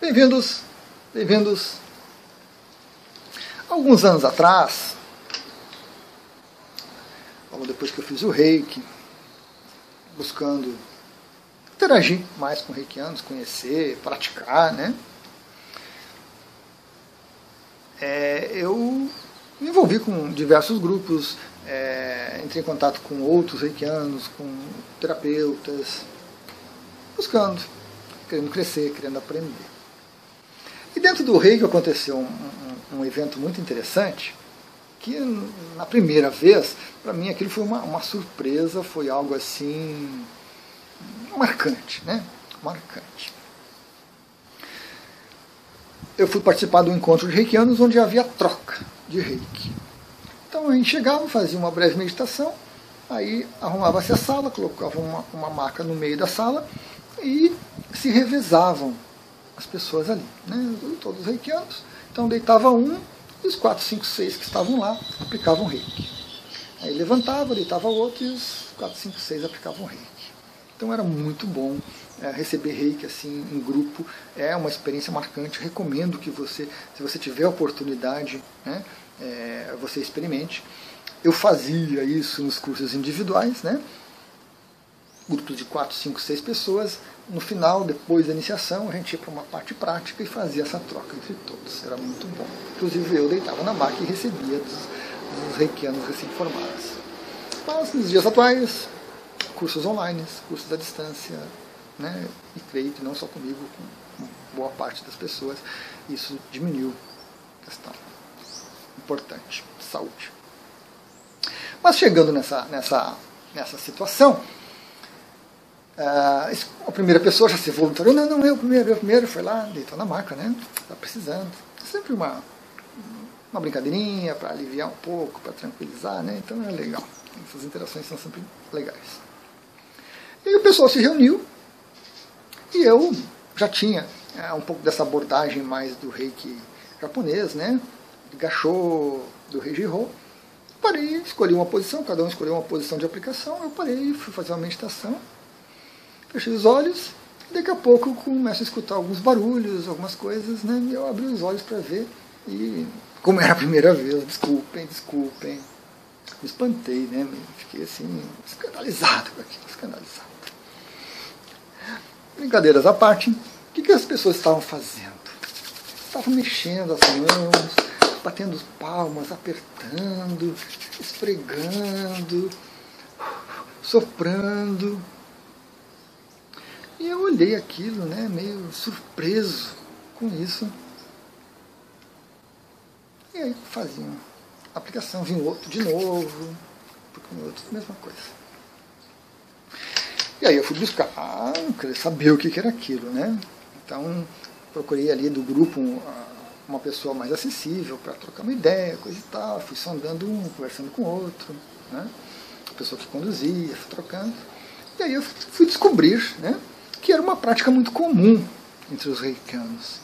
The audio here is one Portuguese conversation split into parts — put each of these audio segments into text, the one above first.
Bem-vindos, bem-vindos. Alguns anos atrás, logo depois que eu fiz o reiki, buscando interagir mais com reikianos, conhecer, praticar, né? É, eu me envolvi com diversos grupos, é, entrei em contato com outros reikianos, com terapeutas, buscando, querendo crescer, querendo aprender. E dentro do reiki aconteceu um, um, um evento muito interessante, que na primeira vez, para mim aquilo foi uma, uma surpresa, foi algo assim marcante, né? Marcante. Eu fui participar do encontro de reikianos onde havia troca de reiki. Então a gente chegava, fazia uma breve meditação, aí arrumava-se a sala, colocava uma, uma maca no meio da sala e se revezavam as pessoas ali, né? todos reikianos. Então deitava um e os quatro, cinco, seis que estavam lá aplicavam reiki. Aí levantava, deitava outro e os quatro, cinco, seis aplicavam reiki. Então era muito bom é, receber reiki assim em grupo, é uma experiência marcante. Recomendo que você, se você tiver oportunidade, né, é, você experimente. Eu fazia isso nos cursos individuais, né? grupos de 4, 5, 6 pessoas. No final, depois da iniciação, a gente ia para uma parte prática e fazia essa troca entre todos. Era muito bom. Inclusive eu deitava na máquina e recebia dos, dos reikianos recém-formados. Mas nos dias atuais, cursos online, cursos à distância, né? e creio que não só comigo, com boa parte das pessoas, isso diminuiu a questão importante, saúde. Mas chegando nessa, nessa, nessa situação, uh, a primeira pessoa já se voluntariou, não, não, eu primeiro, eu primeiro, foi lá, deitou na maca, né? Está precisando. Sempre uma, uma brincadeirinha para aliviar um pouco, para tranquilizar, né? Então é legal. Essas interações são sempre legais. E o pessoal se reuniu e eu já tinha é, um pouco dessa abordagem mais do reiki japonês, né? De gachô, do Reijiro. Parei, escolhi uma posição, cada um escolheu uma posição de aplicação. Eu parei, fui fazer uma meditação, fechei os olhos. Daqui a pouco começo a escutar alguns barulhos, algumas coisas, né? E eu abri os olhos para ver e, como era a primeira vez, desculpem, desculpem, me espantei, né? Fiquei assim, escandalizado com aquilo, escandalizado. Brincadeiras à parte, o que, que as pessoas estavam fazendo? Estavam mexendo as mãos, batendo palmas, apertando, esfregando, soprando. E eu olhei aquilo, né, meio surpreso com isso. E aí faziam aplicação, vinha outro de novo, outro, mesma coisa. E aí eu fui buscar, ah, queria saber o que era aquilo, né? Então procurei ali do grupo uma pessoa mais acessível para trocar uma ideia, coisa e tal. Fui sondando um, conversando com o outro, né? A pessoa que conduzia, fui trocando. E aí eu fui descobrir, né? Que era uma prática muito comum entre os reikianos.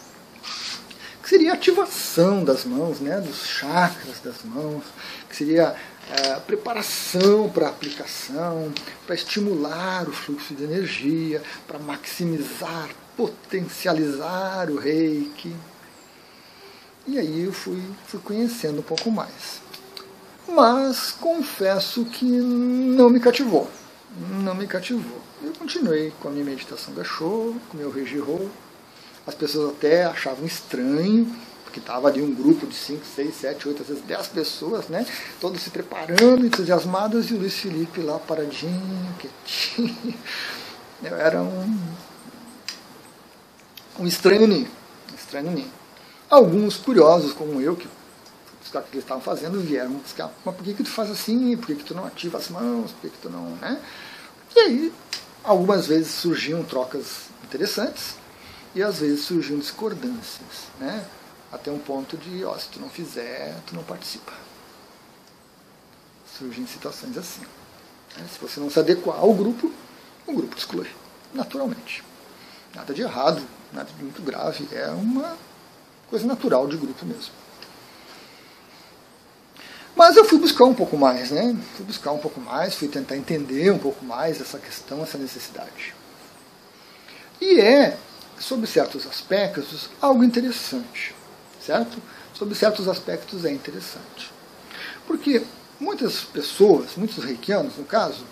Que seria a ativação das mãos, né? Dos chakras das mãos, que seria é, preparação para a aplicação, para estimular o fluxo de energia, para maximizar, potencializar o reiki. E aí eu fui, fui conhecendo um pouco mais. Mas confesso que não me cativou. Não me cativou. Eu continuei com a minha meditação show, com o meu Reijiro. As pessoas até achavam estranho, que estava ali um grupo de 5, 6, 7, 8, às vezes 10 pessoas, né? Todos se preparando, entusiasmados, e o Luiz Felipe lá paradinho, quietinho. Eu era um, um estranho ninho. Estranho ninho. Alguns curiosos, como eu, que buscar o que eles estavam fazendo, vieram buscar, mas por que, que tu faz assim? Por que, que tu não ativa as mãos? Por que, que tu não. Né? E aí, algumas vezes surgiam trocas interessantes e às vezes surgiam discordâncias. Né? até um ponto de, ó, se tu não fizer, tu não participa. Surgem situações assim. Né? Se você não se adequar ao grupo, o grupo te exclui, naturalmente. Nada de errado, nada de muito grave, é uma coisa natural de grupo mesmo. Mas eu fui buscar um pouco mais, né? Fui buscar um pouco mais, fui tentar entender um pouco mais essa questão, essa necessidade. E é sob certos aspectos, algo interessante, certo? Sob certos aspectos é interessante. Porque muitas pessoas, muitos reikianos no caso,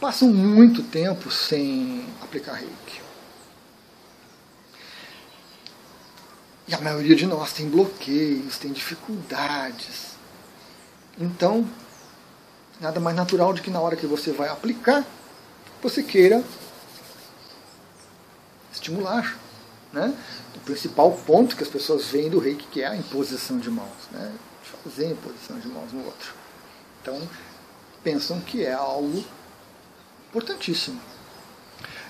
passam muito tempo sem aplicar reiki. E a maioria de nós tem bloqueios, tem dificuldades. Então, nada mais natural de que na hora que você vai aplicar, você queira estimular. Né? O principal ponto que as pessoas veem do reiki que é a imposição de mãos. Né? Fazer imposição de mãos no outro. Então, pensam que é algo importantíssimo.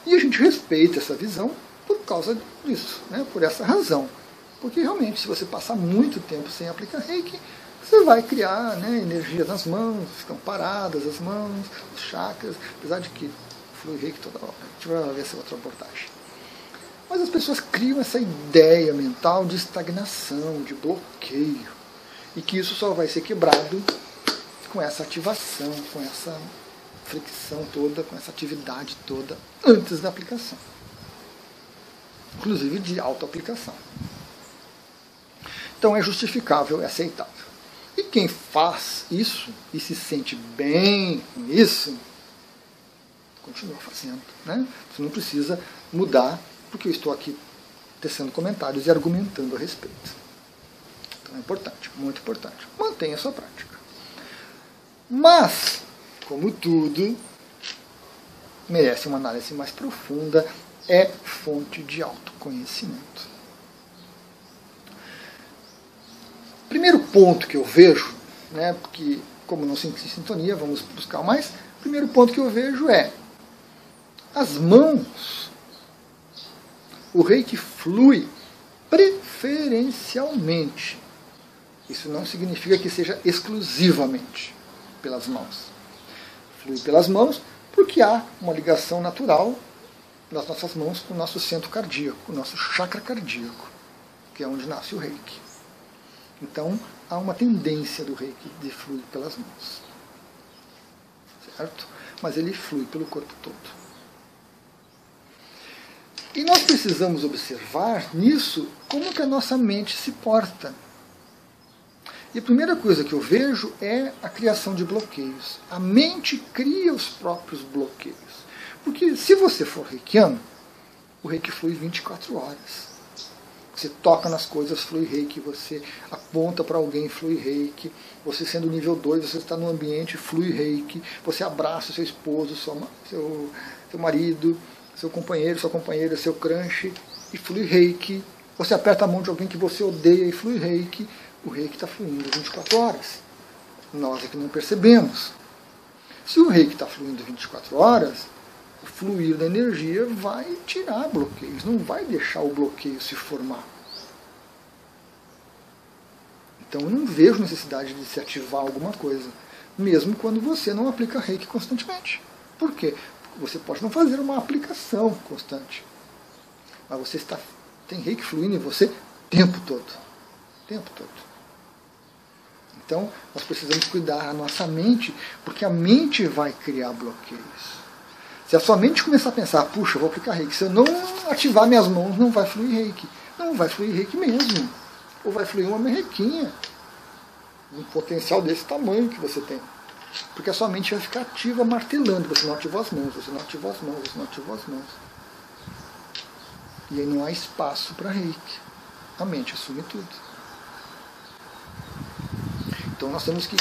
E a gente respeita essa visão por causa disso, né? por essa razão. Porque realmente, se você passar muito tempo sem aplicar reiki, você vai criar né, energia nas mãos, ficam paradas as mãos, os chakras, apesar de que flui reiki toda hora. A gente vai ver essa outra reportagem. Mas as pessoas criam essa ideia mental de estagnação, de bloqueio, e que isso só vai ser quebrado com essa ativação, com essa fricção toda, com essa atividade toda antes da aplicação. Inclusive de auto-aplicação. Então é justificável, é aceitável. Quem faz isso e se sente bem com isso, continua fazendo. Né? Você não precisa mudar porque eu estou aqui tecendo comentários e argumentando a respeito. Então é importante, muito importante. Mantenha a sua prática. Mas, como tudo, merece uma análise mais profunda, é fonte de autoconhecimento. Primeiro ponto que eu vejo, né, porque como não se sintonia, vamos buscar mais. Primeiro ponto que eu vejo é as mãos o reiki flui preferencialmente. Isso não significa que seja exclusivamente pelas mãos. Flui pelas mãos porque há uma ligação natural das nossas mãos com o nosso centro cardíaco, o nosso chakra cardíaco, que é onde nasce o reiki. Então, há uma tendência do reiki de fluir pelas mãos. Certo? Mas ele flui pelo corpo todo. E nós precisamos observar nisso como que a nossa mente se porta. E a primeira coisa que eu vejo é a criação de bloqueios. A mente cria os próprios bloqueios. Porque se você for reikiano, o reiki flui 24 horas. Você toca nas coisas, flui reiki. Você aponta para alguém, flui reiki. Você sendo nível 2, você está no ambiente, flui reiki. Você abraça seu esposo, seu, seu, seu marido, seu companheiro, sua companheira, seu crush, e flui reiki. Você aperta a mão de alguém que você odeia e flui reiki. O reiki está fluindo 24 horas. Nós é que não percebemos. Se o reiki está fluindo 24 horas, fluir da energia vai tirar bloqueios, não vai deixar o bloqueio se formar. Então eu não vejo necessidade de se ativar alguma coisa, mesmo quando você não aplica reiki constantemente. Por quê? Você pode não fazer uma aplicação constante, mas você está tem reiki fluindo em você o tempo todo. O tempo todo. Então, nós precisamos cuidar a nossa mente, porque a mente vai criar bloqueios. Se a sua mente começar a pensar, puxa, vou aplicar reiki, se eu não ativar minhas mãos, não vai fluir reiki. Não vai fluir reiki mesmo. Ou vai fluir uma merrequinha. Um potencial desse tamanho que você tem. Porque a sua mente vai ficar ativa martelando. Você não ativou as mãos, você não ativou as mãos, você não ativou as mãos. E aí não há espaço para reiki. A mente assume tudo. Então nós temos que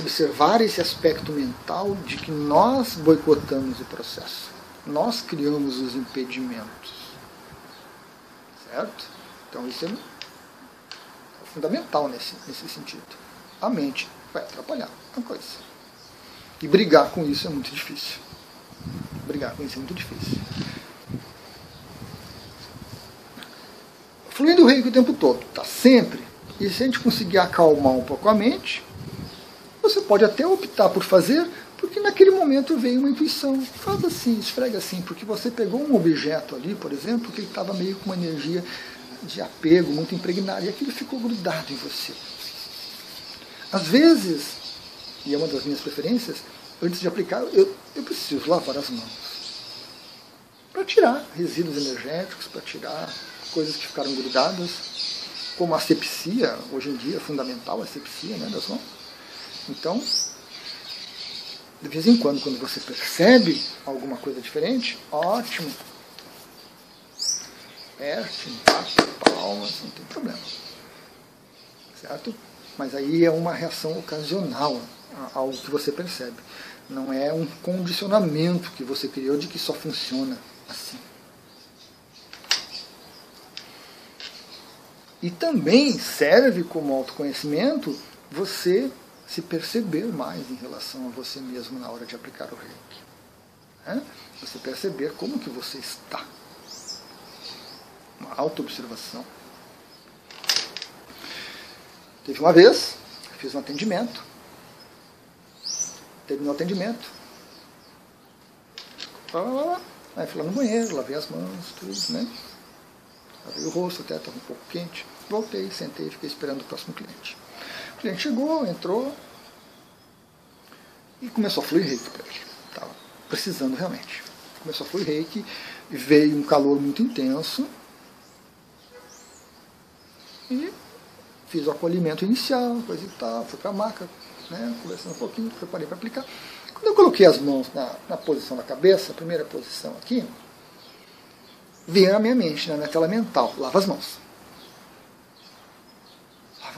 observar esse aspecto mental de que nós boicotamos o processo. Nós criamos os impedimentos. Certo? Então isso é fundamental nesse, nesse sentido. A mente vai atrapalhar a coisa. E brigar com isso é muito difícil. Brigar com isso é muito difícil. Fluindo o reiki o tempo todo, tá sempre. E se a gente conseguir acalmar um pouco a mente, você pode até optar por fazer, porque naquele momento veio uma intuição. Faz assim, esfrega assim, porque você pegou um objeto ali, por exemplo, que estava meio com uma energia de apego muito impregnada, e aquilo ficou grudado em você. Às vezes, e é uma das minhas preferências, antes de aplicar, eu, eu preciso lavar as mãos. para tirar resíduos energéticos, para tirar coisas que ficaram grudadas, como a asepsia, hoje em dia é fundamental a asepsia né, das mãos. Então, de vez em quando, quando você percebe alguma coisa diferente, ótimo. Perte, impacta, palmas, não tem problema. Certo? Mas aí é uma reação ocasional ao que você percebe. Não é um condicionamento que você criou de que só funciona assim. E também serve como autoconhecimento você se perceber mais em relação a você mesmo na hora de aplicar o reiki. É? Você perceber como que você está. Uma autoobservação. Teve uma vez, fiz um atendimento. Terminou o atendimento. Aí fui lá no banheiro, lavei as mãos, tudo, né? Lavei o rosto, até estava um pouco quente. Voltei, sentei, fiquei esperando o próximo cliente. O cliente chegou, entrou e começou a fluir reiki para ele. Estava precisando realmente. Começou a fluir reiki veio um calor muito intenso. E fiz o acolhimento inicial, coisa e tal, fui para a maca, né, conversando um pouquinho, preparei para aplicar. Quando eu coloquei as mãos na, na posição da cabeça, a primeira posição aqui, veio na minha mente, na minha tela mental, lava as mãos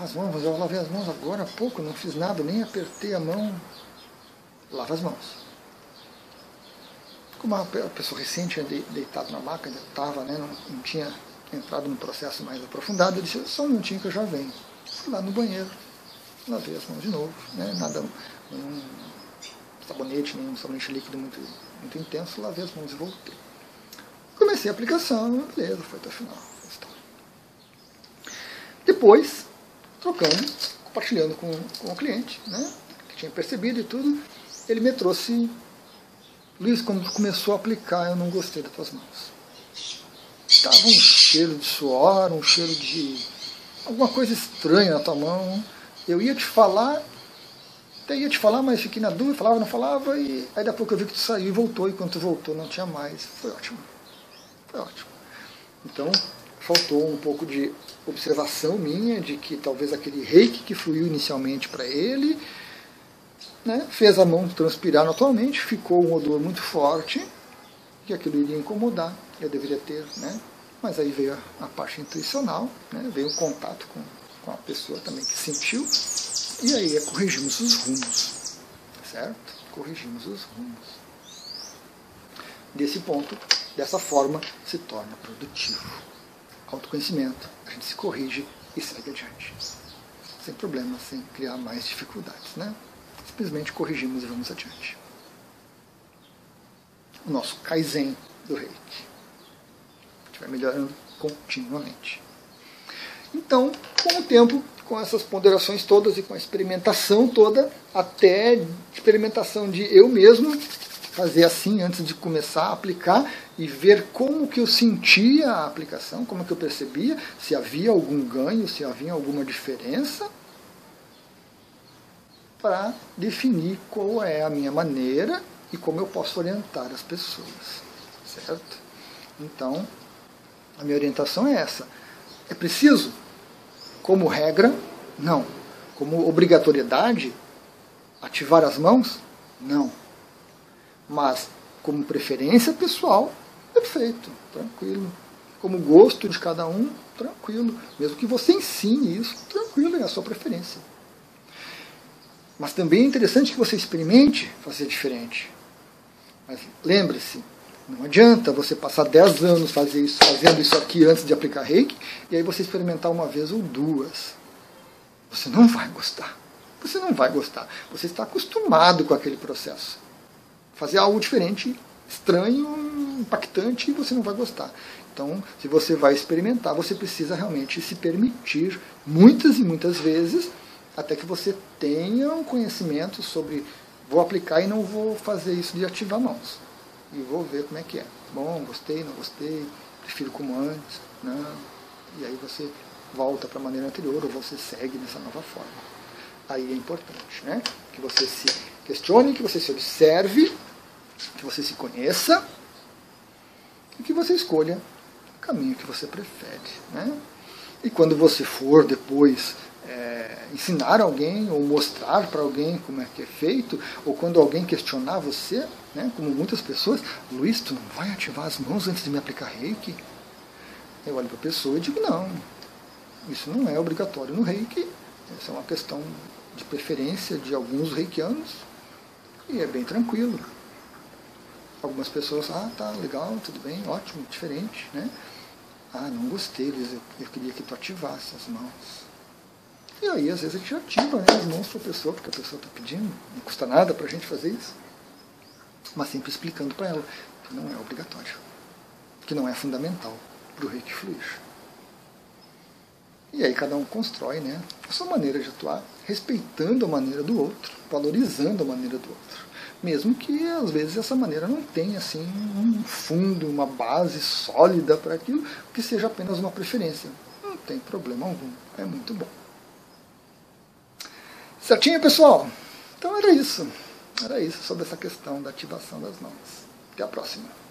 as mãos, eu lavei as mãos agora há pouco, não fiz nada, nem apertei a mão. Lava as mãos. Como a pessoa recente deitada na maca, ainda estava, né, não, não, tinha entrado num processo mais aprofundado, eu disse, só um minutinho que eu já venho. Fui lá no banheiro, lavei as mãos de novo, né, nada, nenhum sabonete, nenhum sabonete líquido muito, muito intenso, lavei as mãos e voltei. Comecei a aplicação, beleza, foi até o final. Depois, trocando, compartilhando com, com o cliente, né, que tinha percebido e tudo, ele me trouxe, Luiz, quando começou a aplicar, eu não gostei das tuas mãos. Estava um cheiro de suor, um cheiro de alguma coisa estranha na tua mão. Eu ia te falar, até ia te falar, mas fiquei na dúvida, falava, não falava, e aí daqui a pouco eu vi que tu saiu e voltou, e quando tu voltou não tinha mais. Foi ótimo. Foi ótimo. Então, faltou um pouco de observação minha de que talvez aquele reiki que fluiu inicialmente para ele né, fez a mão transpirar naturalmente, ficou um odor muito forte, que aquilo iria incomodar, eu deveria ter, né, mas aí veio a, a parte intuicional, né, veio o contato com, com a pessoa também que sentiu, e aí é, corrigimos os rumos, certo? Corrigimos os rumos. Desse ponto, dessa forma, se torna produtivo autoconhecimento, a gente se corrige e segue adiante. Sem problemas, sem criar mais dificuldades. Né? Simplesmente corrigimos e vamos adiante. O nosso Kaizen do reiki. A gente vai melhorando continuamente. Então, com o tempo, com essas ponderações todas e com a experimentação toda, até experimentação de eu mesmo fazer assim antes de começar a aplicar e ver como que eu sentia a aplicação, como que eu percebia, se havia algum ganho, se havia alguma diferença, para definir qual é a minha maneira e como eu posso orientar as pessoas, certo? Então, a minha orientação é essa. É preciso, como regra, não. Como obrigatoriedade, ativar as mãos? Não mas, como preferência pessoal, perfeito, tranquilo. Como gosto de cada um, tranquilo. Mesmo que você ensine isso, tranquilo, é a sua preferência. Mas também é interessante que você experimente fazer diferente. Mas lembre-se, não adianta você passar 10 anos fazer isso, fazendo isso aqui antes de aplicar reiki, e aí você experimentar uma vez ou duas. Você não vai gostar. Você não vai gostar. Você está acostumado com aquele processo fazer algo diferente, estranho, impactante e você não vai gostar. Então, se você vai experimentar, você precisa realmente se permitir muitas e muitas vezes até que você tenha um conhecimento sobre vou aplicar e não vou fazer isso de ativar mãos. E vou ver como é que é. Bom, gostei, não gostei, prefiro como antes, não. E aí você volta para a maneira anterior ou você segue nessa nova forma. Aí é importante, né? Que você se questione, que você se observe que você se conheça e que você escolha o caminho que você prefere. Né? E quando você for depois é, ensinar alguém ou mostrar para alguém como é que é feito, ou quando alguém questionar você, né, como muitas pessoas, Luiz, tu não vai ativar as mãos antes de me aplicar reiki? Eu olho para a pessoa e digo, não, isso não é obrigatório no reiki, essa é uma questão de preferência de alguns reikianos, e é bem tranquilo. Algumas pessoas, ah, tá, legal, tudo bem, ótimo, diferente, né? Ah, não gostei, eu, eu queria que tu ativasse as mãos. E aí, às vezes, a gente ativa né, as mãos para a pessoa, porque a pessoa está pedindo, não custa nada para a gente fazer isso. Mas sempre explicando para ela que não é obrigatório, que não é fundamental para o reiki fluir. E aí cada um constrói né, a sua maneira de atuar, respeitando a maneira do outro, valorizando a maneira do outro. Mesmo que às vezes essa maneira não tenha assim um fundo, uma base sólida para aquilo, que seja apenas uma preferência. Não tem problema algum, é muito bom. Certinho, pessoal? Então era isso. Era isso sobre essa questão da ativação das mãos. Até a próxima.